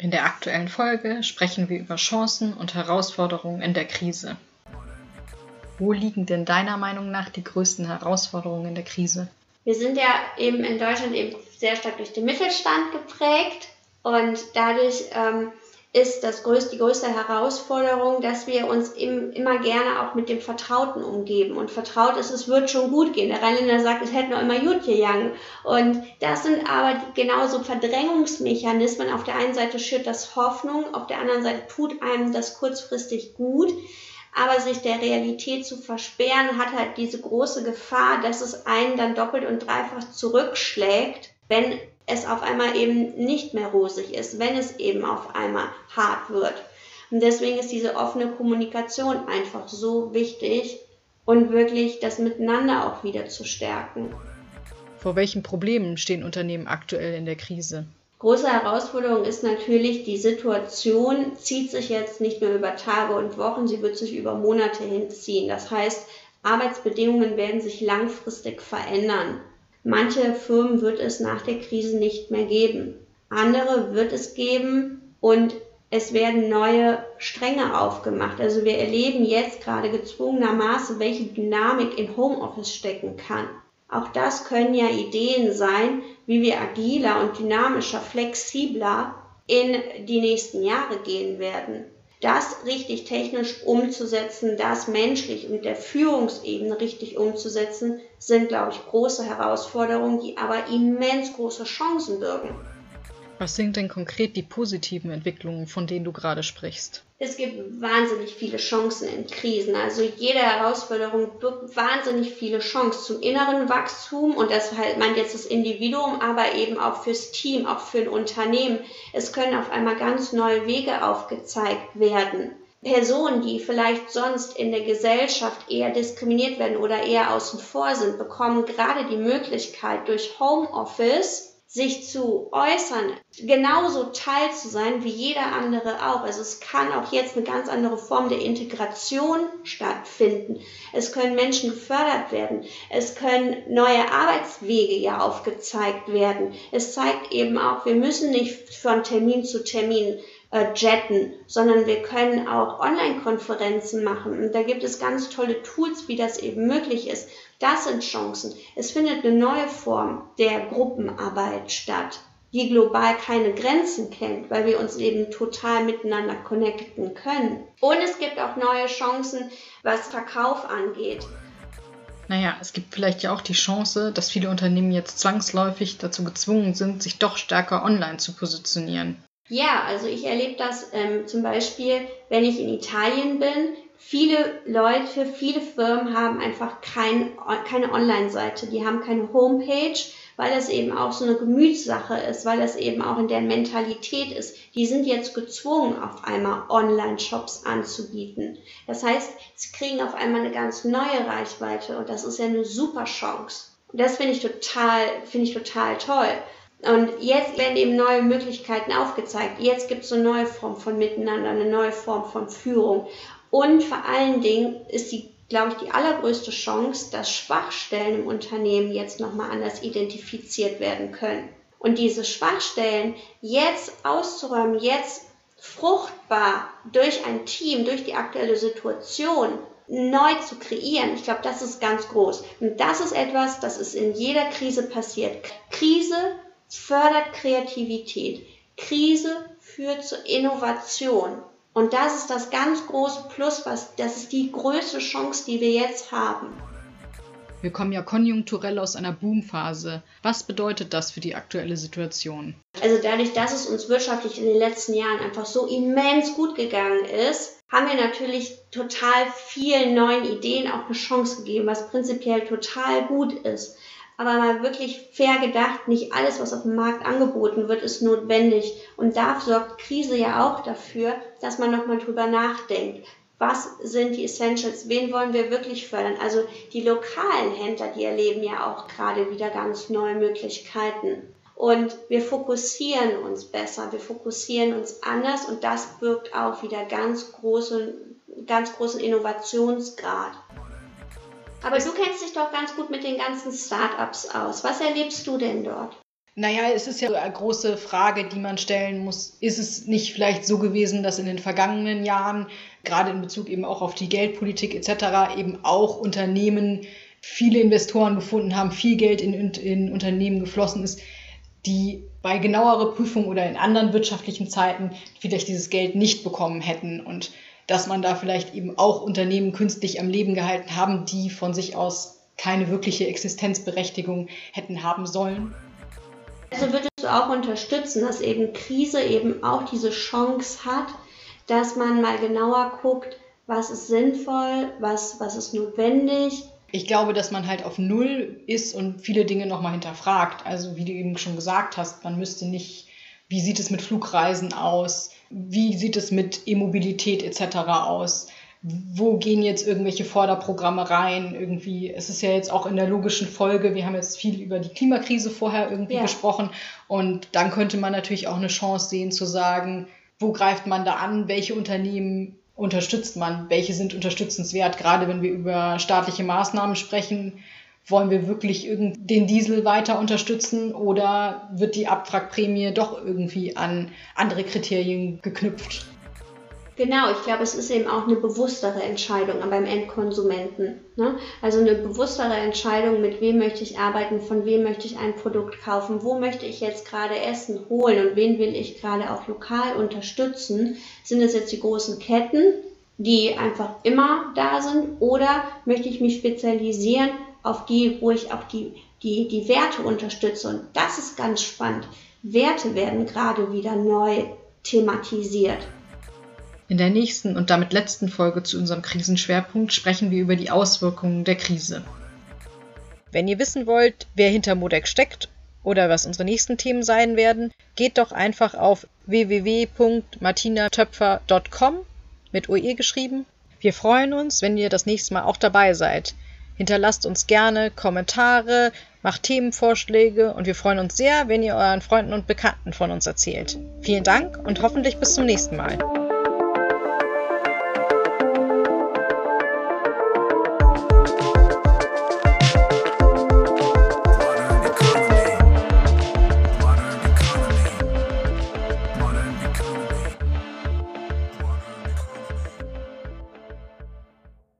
In der aktuellen Folge sprechen wir über Chancen und Herausforderungen in der Krise. Wo liegen denn deiner Meinung nach die größten Herausforderungen in der Krise? Wir sind ja eben in Deutschland eben sehr stark durch den Mittelstand geprägt und dadurch ähm, ist das größte, die größte Herausforderung, dass wir uns im, immer gerne auch mit dem Vertrauten umgeben. Und vertraut ist, es wird schon gut gehen. Der Rheinländer sagt, es hätte noch immer gut gegangen. Und das sind aber genauso Verdrängungsmechanismen. Auf der einen Seite schürt das Hoffnung, auf der anderen Seite tut einem das kurzfristig gut. Aber sich der Realität zu versperren, hat halt diese große Gefahr, dass es einen dann doppelt und dreifach zurückschlägt, wenn es auf einmal eben nicht mehr rosig ist, wenn es eben auf einmal hart wird. Und deswegen ist diese offene Kommunikation einfach so wichtig und wirklich das Miteinander auch wieder zu stärken. Vor welchen Problemen stehen Unternehmen aktuell in der Krise? Große Herausforderung ist natürlich, die Situation zieht sich jetzt nicht nur über Tage und Wochen, sie wird sich über Monate hinziehen. Das heißt, Arbeitsbedingungen werden sich langfristig verändern. Manche Firmen wird es nach der Krise nicht mehr geben. Andere wird es geben und es werden neue Stränge aufgemacht. Also wir erleben jetzt gerade gezwungenermaßen, welche Dynamik in Homeoffice stecken kann. Auch das können ja Ideen sein, wie wir agiler und dynamischer, flexibler in die nächsten Jahre gehen werden das richtig technisch umzusetzen, das menschlich mit der Führungsebene richtig umzusetzen, sind, glaube ich, große Herausforderungen, die aber immens große Chancen birgen. Was sind denn konkret die positiven Entwicklungen, von denen du gerade sprichst? Es gibt wahnsinnig viele Chancen in Krisen. Also jede Herausforderung birgt wahnsinnig viele Chancen zum inneren Wachstum und das halt meint jetzt das Individuum, aber eben auch fürs Team, auch für ein Unternehmen. Es können auf einmal ganz neue Wege aufgezeigt werden. Personen, die vielleicht sonst in der Gesellschaft eher diskriminiert werden oder eher außen vor sind, bekommen gerade die Möglichkeit durch Homeoffice sich zu äußern, genauso teil zu sein wie jeder andere auch. Also es kann auch jetzt eine ganz andere Form der Integration stattfinden. Es können Menschen gefördert werden. Es können neue Arbeitswege ja aufgezeigt werden. Es zeigt eben auch, wir müssen nicht von Termin zu Termin äh, jetten, sondern wir können auch Online-Konferenzen machen. Und da gibt es ganz tolle Tools, wie das eben möglich ist. Das sind Chancen. Es findet eine neue Form der Gruppenarbeit statt, die global keine Grenzen kennt, weil wir uns eben total miteinander connecten können. Und es gibt auch neue Chancen, was Verkauf angeht. Naja, es gibt vielleicht ja auch die Chance, dass viele Unternehmen jetzt zwangsläufig dazu gezwungen sind, sich doch stärker online zu positionieren. Ja, also ich erlebe das ähm, zum Beispiel, wenn ich in Italien bin. Viele Leute, viele Firmen haben einfach kein, keine Online-Seite, die haben keine Homepage, weil das eben auch so eine Gemütssache ist, weil das eben auch in der Mentalität ist. Die sind jetzt gezwungen, auf einmal Online-Shops anzubieten. Das heißt, sie kriegen auf einmal eine ganz neue Reichweite und das ist ja eine super Chance. Und das finde ich total, finde ich total toll. Und jetzt werden eben neue Möglichkeiten aufgezeigt. Jetzt gibt es eine neue Form von Miteinander, eine neue Form von Führung. Und vor allen Dingen ist die, glaube ich, die allergrößte Chance, dass Schwachstellen im Unternehmen jetzt nochmal anders identifiziert werden können. Und diese Schwachstellen jetzt auszuräumen, jetzt fruchtbar durch ein Team, durch die aktuelle Situation neu zu kreieren, ich glaube, das ist ganz groß. Und das ist etwas, das ist in jeder Krise passiert. Krise fördert Kreativität. Krise führt zur Innovation. Und das ist das ganz große Plus, was, das ist die größte Chance, die wir jetzt haben. Wir kommen ja konjunkturell aus einer Boomphase. Was bedeutet das für die aktuelle Situation? Also dadurch, dass es uns wirtschaftlich in den letzten Jahren einfach so immens gut gegangen ist, haben wir natürlich total vielen neuen Ideen auch eine Chance gegeben, was prinzipiell total gut ist. Aber mal wirklich fair gedacht, nicht alles, was auf dem Markt angeboten wird, ist notwendig. Und da sorgt Krise ja auch dafür, dass man nochmal drüber nachdenkt. Was sind die Essentials? Wen wollen wir wirklich fördern? Also die lokalen Händler, die erleben ja auch gerade wieder ganz neue Möglichkeiten. Und wir fokussieren uns besser, wir fokussieren uns anders und das birgt auch wieder ganz großen, ganz großen Innovationsgrad. Aber du kennst dich doch ganz gut mit den ganzen Startups aus. Was erlebst du denn dort? Naja, es ist ja eine große Frage, die man stellen muss. Ist es nicht vielleicht so gewesen, dass in den vergangenen Jahren, gerade in Bezug eben auch auf die Geldpolitik etc., eben auch Unternehmen viele Investoren gefunden haben, viel Geld in, in Unternehmen geflossen ist, die bei genauerer Prüfung oder in anderen wirtschaftlichen Zeiten vielleicht dieses Geld nicht bekommen hätten und dass man da vielleicht eben auch Unternehmen künstlich am Leben gehalten haben, die von sich aus keine wirkliche Existenzberechtigung hätten haben sollen. Also würdest du auch unterstützen, dass eben Krise eben auch diese Chance hat, dass man mal genauer guckt, was ist sinnvoll, was, was ist notwendig. Ich glaube, dass man halt auf Null ist und viele Dinge nochmal hinterfragt. Also wie du eben schon gesagt hast, man müsste nicht, wie sieht es mit Flugreisen aus? Wie sieht es mit E-Mobilität etc. aus? Wo gehen jetzt irgendwelche Förderprogramme rein? Irgendwie, es ist ja jetzt auch in der logischen Folge, wir haben jetzt viel über die Klimakrise vorher irgendwie ja. gesprochen und dann könnte man natürlich auch eine Chance sehen zu sagen, wo greift man da an, welche Unternehmen unterstützt man, welche sind unterstützenswert, gerade wenn wir über staatliche Maßnahmen sprechen wollen wir wirklich den Diesel weiter unterstützen oder wird die Abwrackprämie doch irgendwie an andere Kriterien geknüpft? Genau, ich glaube, es ist eben auch eine bewusstere Entscheidung beim Endkonsumenten. Ne? Also eine bewusstere Entscheidung, mit wem möchte ich arbeiten, von wem möchte ich ein Produkt kaufen, wo möchte ich jetzt gerade Essen holen und wen will ich gerade auch lokal unterstützen. Sind es jetzt die großen Ketten, die einfach immer da sind, oder möchte ich mich spezialisieren auf die, wo ich auch die, die, die Werte unterstütze. Und das ist ganz spannend. Werte werden gerade wieder neu thematisiert. In der nächsten und damit letzten Folge zu unserem Krisenschwerpunkt sprechen wir über die Auswirkungen der Krise. Wenn ihr wissen wollt, wer hinter Modec steckt oder was unsere nächsten Themen sein werden, geht doch einfach auf www.martinatöpfer.com mit OE geschrieben. Wir freuen uns, wenn ihr das nächste Mal auch dabei seid. Hinterlasst uns gerne Kommentare, macht Themenvorschläge und wir freuen uns sehr, wenn ihr euren Freunden und Bekannten von uns erzählt. Vielen Dank und hoffentlich bis zum nächsten Mal.